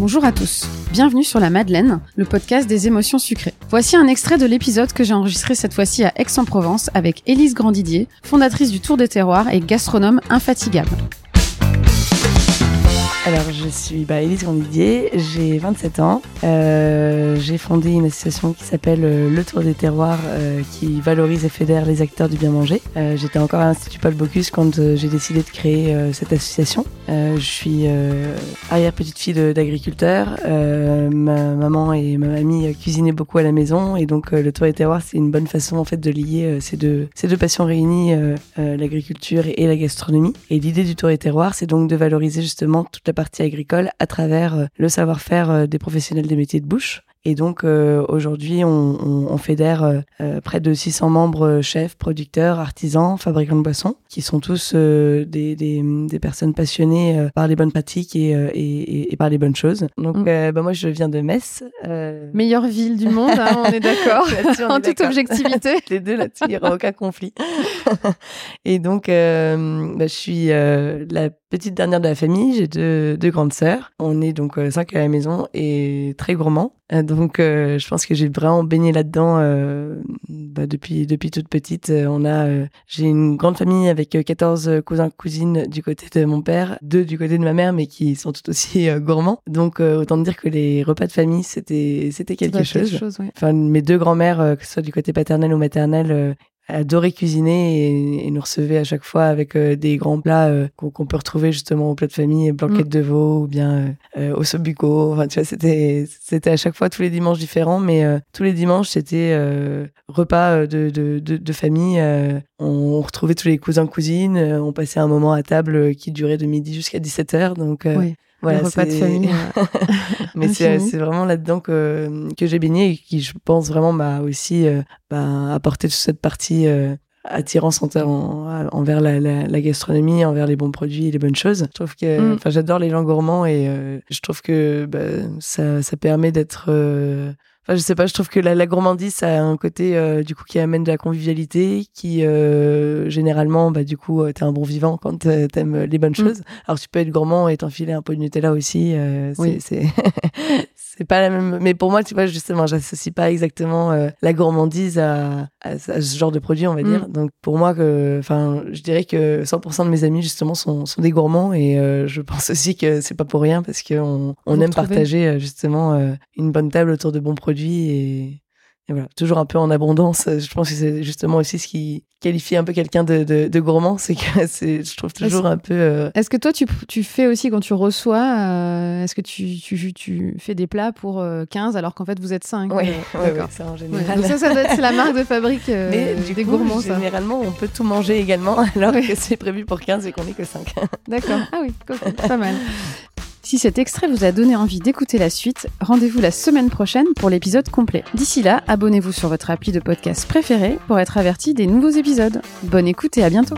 Bonjour à tous, bienvenue sur La Madeleine, le podcast des émotions sucrées. Voici un extrait de l'épisode que j'ai enregistré cette fois-ci à Aix-en-Provence avec Élise Grandidier, fondatrice du Tour des Terroirs et gastronome infatigable. Alors, je suis bah, Élise Grandidier, j'ai 27 ans. Euh, j'ai fondé une association qui s'appelle euh, Le Tour des Terroirs, euh, qui valorise et fédère les acteurs du bien manger. Euh, J'étais encore à l'Institut Paul Bocuse quand euh, j'ai décidé de créer cette association. je suis arrière-petite-fille d'agriculteur. ma maman et ma mamie cuisinaient beaucoup à la maison et donc le Tour des Terroirs, c'est une bonne façon en fait de lier ces, deux, ces deux passions réunies, l'agriculture et, et la gastronomie. Et l'idée du Tour des Terroirs, c'est donc de valoriser justement toute partie agricole à travers euh, le savoir-faire euh, des professionnels des métiers de bouche. Et donc euh, aujourd'hui, on, on, on, fédère euh, près de 600 membres chefs, producteurs, artisans, fabricants de boissons, qui sont tous euh, des, des, des, personnes passionnées par les bonnes pratiques et, et, et, par les bonnes choses. Donc mm. bah, moi, je viens de Metz. Meilleure ville du monde, hein, on est d'accord, en toute objectivité. les deux là-dessus, il n'y aura aucun conflit. et donc, bah, je suis la petite dernière de la famille, j'ai deux, deux grandes sœurs. On est donc cinq à la maison et très gourmands. Donc, euh, je pense que j'ai vraiment baigné là-dedans euh, bah, depuis depuis toute petite. Euh, on a, euh, j'ai une grande famille avec 14 cousins cousines du côté de mon père, deux du côté de ma mère, mais qui sont tout aussi gourmands. Donc, autant dire que les repas de famille, c'était c'était quelque chose. Quelque chose ouais. Enfin, mes deux grands-mères, que ce soit du côté paternel ou maternel, adorait cuisiner et, et, nous recevait à chaque fois avec euh, des grands plats euh, qu'on peut retrouver justement au plat de famille, blanquette mm. de veau ou bien euh, au sobuco. Enfin, tu vois, c'était c'était à chaque fois tous les dimanches différents, mais tous les dimanches c'était repas de, de, de, de famille. On, retrouvait tous les cousins cousines, on passait un moment à table qui durait de midi jusqu'à 17 h donc. Oui. Voilà, repas de famille. Mais c'est vraiment là-dedans que, que j'ai baigné et qui, je pense, vraiment m'a aussi euh, bah, apporté toute cette partie euh, attirance en, envers la, la, la, gastronomie, envers les bons produits et les bonnes choses. Je trouve que, mm. enfin, j'adore les gens gourmands et euh, je trouve que bah, ça, ça permet d'être euh, Enfin, je sais pas, je trouve que la, la gourmandise, ça a un côté euh, du coup qui amène de la convivialité, qui euh, généralement, bah du coup, euh, t'es un bon vivant quand t'aimes les bonnes mm. choses. Alors tu peux être gourmand et t'enfiler un peu de Nutella aussi. Euh, oui. C'est c'est pas la même. Mais pour moi, tu vois, justement, j'associe pas exactement la gourmandise à, à, à, ce genre de produit, on va dire. Mm. Donc pour moi, que, enfin, je dirais que 100% de mes amis justement sont, sont des gourmands et je pense aussi que c'est pas pour rien parce qu'on on aime partager justement une bonne table autour de bons produits produits et, et, voilà, toujours un peu en abondance. Je pense que c'est justement aussi ce qui qualifie un peu quelqu'un de, de, de, gourmand, c'est que c'est, je trouve toujours un peu. Euh... Est-ce que toi, tu, tu fais aussi quand tu reçois, euh, est-ce que tu, tu, tu fais des plats pour 15 euh, alors qu'en fait vous êtes 5 Oui, euh, ouais, ouais, ça en général. Ouais, ça, ça doit être la marque de fabrique euh, Mais, du des coup, gourmands. Ça. Généralement, on peut tout manger également alors que c'est prévu pour 15 et qu'on n'est que 5. D'accord. Ah oui, cool. pas mal. Si cet extrait vous a donné envie d'écouter la suite, rendez-vous la semaine prochaine pour l'épisode complet. D'ici là, abonnez-vous sur votre appli de podcast préféré pour être averti des nouveaux épisodes. Bonne écoute et à bientôt